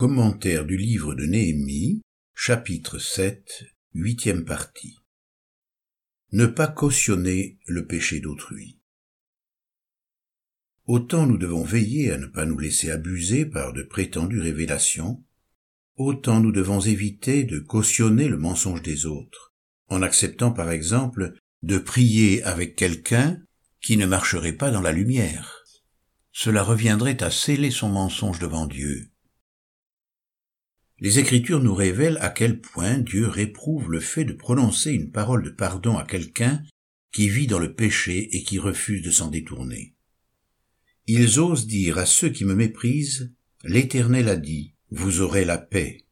Commentaire du livre de Néhémie, chapitre 7, huitième partie. Ne pas cautionner le péché d'autrui. Autant nous devons veiller à ne pas nous laisser abuser par de prétendues révélations, autant nous devons éviter de cautionner le mensonge des autres, en acceptant par exemple de prier avec quelqu'un qui ne marcherait pas dans la lumière. Cela reviendrait à sceller son mensonge devant Dieu les Écritures nous révèlent à quel point Dieu réprouve le fait de prononcer une parole de pardon à quelqu'un qui vit dans le péché et qui refuse de s'en détourner. Ils osent dire à ceux qui me méprisent, L'Éternel a dit, vous aurez la paix.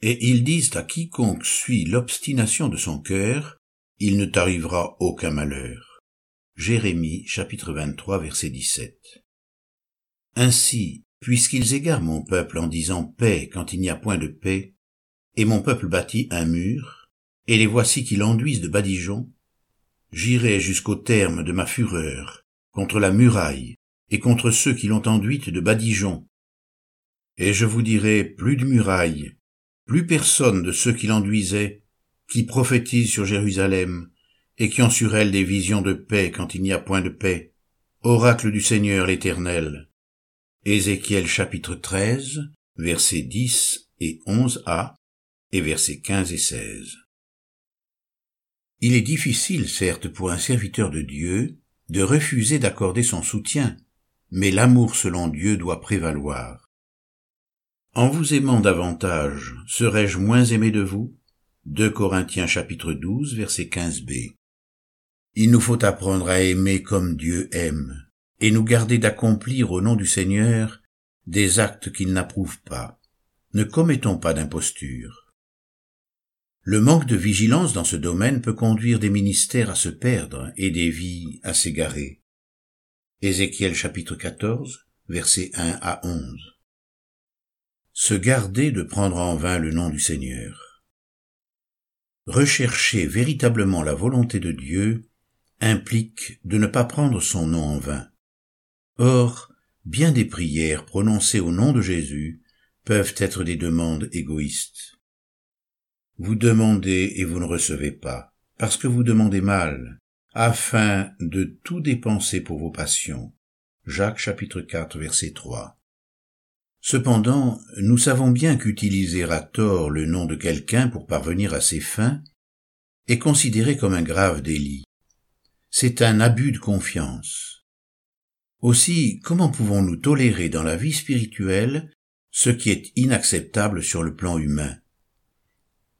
Et ils disent à quiconque suit l'obstination de son cœur, il ne t'arrivera aucun malheur. Jérémie chapitre 23 verset 17. Ainsi, puisqu'ils égarent mon peuple en disant paix quand il n'y a point de paix, et mon peuple bâtit un mur, et les voici qui l'enduisent de badigeons, j'irai jusqu'au terme de ma fureur contre la muraille et contre ceux qui l'ont enduite de badigeons. Et je vous dirai plus de muraille, plus personne de ceux qui l'enduisaient, qui prophétisent sur Jérusalem, et qui ont sur elle des visions de paix quand il n'y a point de paix, oracle du Seigneur l'Éternel. Ézéchiel chapitre 13, versets 10 et 11a et versets 15 et 16. Il est difficile, certes, pour un serviteur de Dieu de refuser d'accorder son soutien, mais l'amour selon Dieu doit prévaloir. En vous aimant davantage, serais-je moins aimé de vous? 2 Corinthiens chapitre 12 verset 15b. Il nous faut apprendre à aimer comme Dieu aime, et nous garder d'accomplir au nom du Seigneur des actes qu'il n'approuve pas. Ne commettons pas d'imposture. Le manque de vigilance dans ce domaine peut conduire des ministères à se perdre et des vies à s'égarer. Ézéchiel chapitre 14, versets 1 à 11. Se garder de prendre en vain le nom du Seigneur. Rechercher véritablement la volonté de Dieu implique de ne pas prendre son nom en vain. Or, bien des prières prononcées au nom de Jésus peuvent être des demandes égoïstes. Vous demandez et vous ne recevez pas, parce que vous demandez mal, afin de tout dépenser pour vos passions. Jacques chapitre 4 verset 3. Cependant, nous savons bien qu'utiliser à tort le nom de quelqu'un pour parvenir à ses fins est considéré comme un grave délit. C'est un abus de confiance. Aussi, comment pouvons-nous tolérer dans la vie spirituelle ce qui est inacceptable sur le plan humain?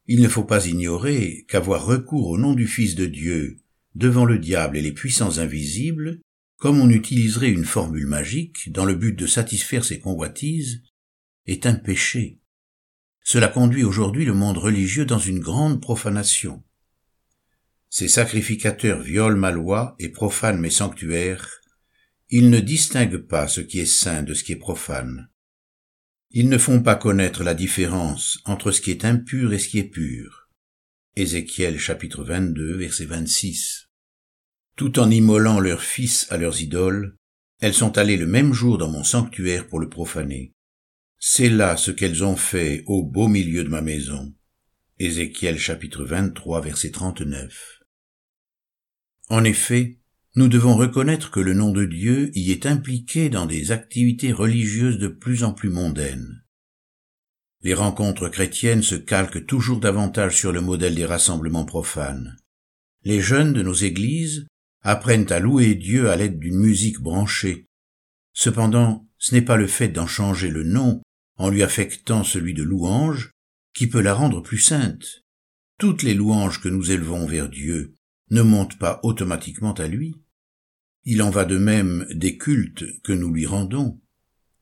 Il ne faut pas ignorer qu'avoir recours au nom du Fils de Dieu devant le diable et les puissants invisibles, comme on utiliserait une formule magique dans le but de satisfaire ses convoitises, est un péché. Cela conduit aujourd'hui le monde religieux dans une grande profanation. Ces sacrificateurs violent ma loi et profanent mes sanctuaires, ils ne distinguent pas ce qui est saint de ce qui est profane. Ils ne font pas connaître la différence entre ce qui est impur et ce qui est pur. Ézéchiel chapitre 22 verset 26. Tout en immolant leurs fils à leurs idoles, elles sont allées le même jour dans mon sanctuaire pour le profaner. C'est là ce qu'elles ont fait au beau milieu de ma maison. Ézéchiel chapitre 23 verset 39. En effet, nous devons reconnaître que le nom de Dieu y est impliqué dans des activités religieuses de plus en plus mondaines. Les rencontres chrétiennes se calquent toujours davantage sur le modèle des rassemblements profanes. Les jeunes de nos églises apprennent à louer Dieu à l'aide d'une musique branchée. Cependant, ce n'est pas le fait d'en changer le nom en lui affectant celui de louange qui peut la rendre plus sainte. Toutes les louanges que nous élevons vers Dieu ne monte pas automatiquement à lui. Il en va de même des cultes que nous lui rendons.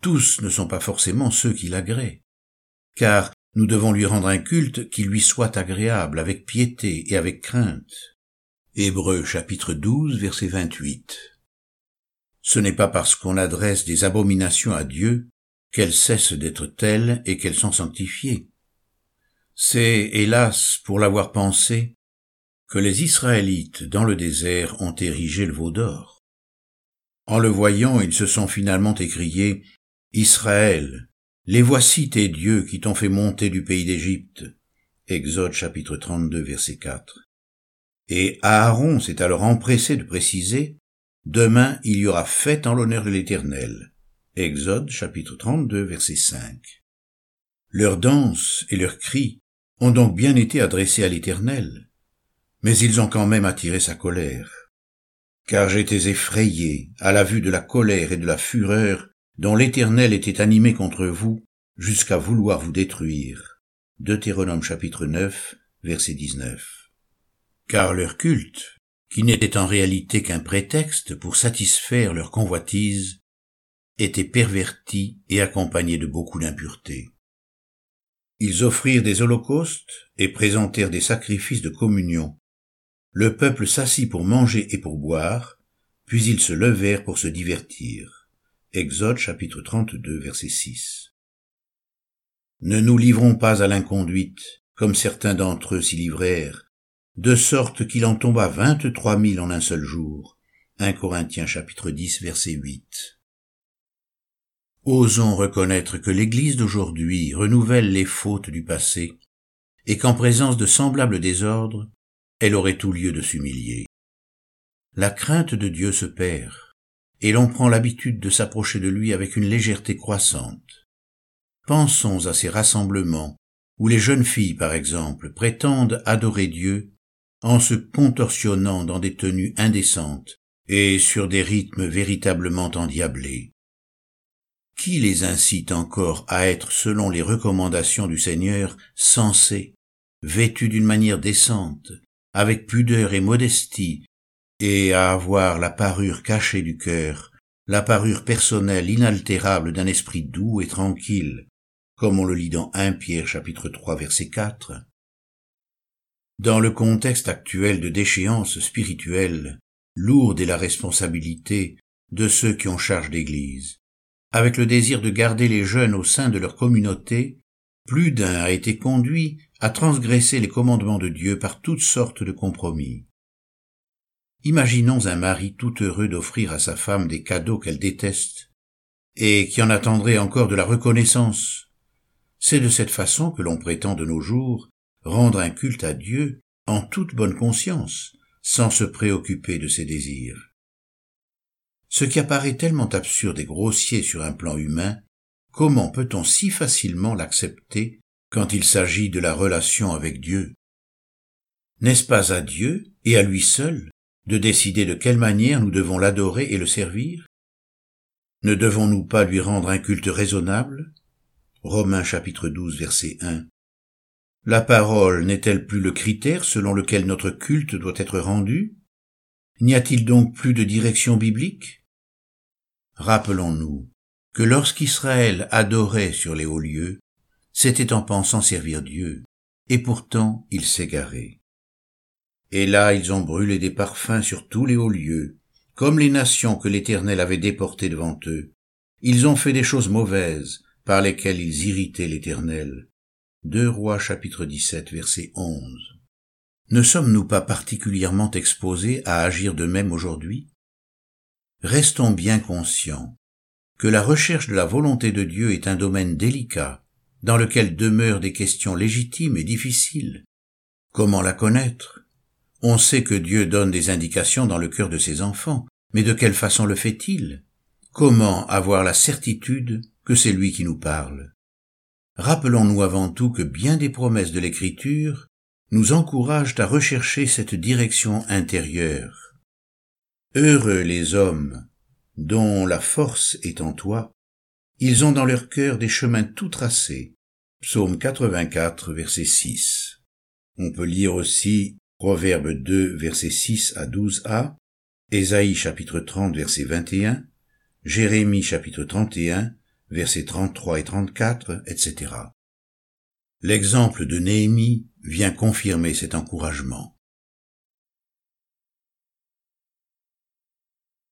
Tous ne sont pas forcément ceux qui l'agréent. Car nous devons lui rendre un culte qui lui soit agréable, avec piété et avec crainte. Hébreux chapitre 12 verset 28. Ce n'est pas parce qu'on adresse des abominations à Dieu qu'elles cessent d'être telles et qu'elles sont sanctifiées. C'est, hélas, pour l'avoir pensé, que les Israélites dans le désert ont érigé le veau d'or. En le voyant, ils se sont finalement écriés Israël, Les voici tes dieux qui t'ont fait monter du pays d'Égypte. Exode chapitre 32 verset 4. Et Aaron s'est alors empressé de préciser, Demain il y aura fête en l'honneur de l'Éternel. Exode chapitre 32 verset 5. Leurs danses et leurs cris ont donc bien été adressés à l'Éternel, mais ils ont quand même attiré sa colère. Car j'étais effrayé à la vue de la colère et de la fureur dont l'Éternel était animé contre vous, jusqu'à vouloir vous détruire. Deutéronome chapitre 9, verset 19. Car leur culte, qui n'était en réalité qu'un prétexte pour satisfaire leur convoitise, était perverti et accompagné de beaucoup d'impuretés. Ils offrirent des holocaustes et présentèrent des sacrifices de communion. Le peuple s'assit pour manger et pour boire, puis ils se levèrent pour se divertir. Exode chapitre 32 verset 6. Ne nous livrons pas à l'inconduite, comme certains d'entre eux s'y livrèrent, de sorte qu'il en tomba vingt-trois mille en un seul jour. 1 Corinthiens chapitre 10 verset 8. Osons reconnaître que l'Église d'aujourd'hui renouvelle les fautes du passé, et qu'en présence de semblables désordres, elle aurait tout lieu de s'humilier. La crainte de Dieu se perd, et l'on prend l'habitude de s'approcher de lui avec une légèreté croissante. Pensons à ces rassemblements où les jeunes filles, par exemple, prétendent adorer Dieu en se contorsionnant dans des tenues indécentes et sur des rythmes véritablement endiablés. Qui les incite encore à être, selon les recommandations du Seigneur, sensés, vêtus d'une manière décente, avec pudeur et modestie, et à avoir la parure cachée du cœur, la parure personnelle inaltérable d'un esprit doux et tranquille, comme on le lit dans 1 Pierre chapitre 3 verset 4. Dans le contexte actuel de déchéance spirituelle, lourde est la responsabilité de ceux qui ont charge d'Église avec le désir de garder les jeunes au sein de leur communauté, plus d'un a été conduit à transgresser les commandements de Dieu par toutes sortes de compromis. Imaginons un mari tout heureux d'offrir à sa femme des cadeaux qu'elle déteste, et qui en attendrait encore de la reconnaissance. C'est de cette façon que l'on prétend de nos jours rendre un culte à Dieu en toute bonne conscience, sans se préoccuper de ses désirs. Ce qui apparaît tellement absurde et grossier sur un plan humain, comment peut-on si facilement l'accepter quand il s'agit de la relation avec Dieu. N'est-ce pas à Dieu et à lui seul de décider de quelle manière nous devons l'adorer et le servir? Ne devons-nous pas lui rendre un culte raisonnable? Romains chapitre 12 verset 1 La parole n'est-elle plus le critère selon lequel notre culte doit être rendu? N'y a-t-il donc plus de direction biblique? Rappelons-nous que lorsqu'Israël adorait sur les hauts lieux, c'était en pensant servir Dieu, et pourtant ils s'égaraient. Et là ils ont brûlé des parfums sur tous les hauts lieux, comme les nations que l'Éternel avait déportées devant eux. Ils ont fait des choses mauvaises, par lesquelles ils irritaient l'Éternel. Deux Rois chapitre 17 verset 11. Ne sommes-nous pas particulièrement exposés à agir de même aujourd'hui? Restons bien conscients que la recherche de la volonté de Dieu est un domaine délicat, dans lequel demeurent des questions légitimes et difficiles. Comment la connaître? On sait que Dieu donne des indications dans le cœur de ses enfants, mais de quelle façon le fait-il? Comment avoir la certitude que c'est lui qui nous parle? Rappelons-nous avant tout que bien des promesses de l'Écriture nous encouragent à rechercher cette direction intérieure. Heureux les hommes dont la force est en toi, ils ont dans leur cœur des chemins tout tracés. Psaume 84, verset 6. On peut lire aussi Proverbe 2, verset 6 à 12a, Ésaïe chapitre 30, verset 21, Jérémie chapitre 31, verset 33 et 34, etc. L'exemple de Néhémie vient confirmer cet encouragement.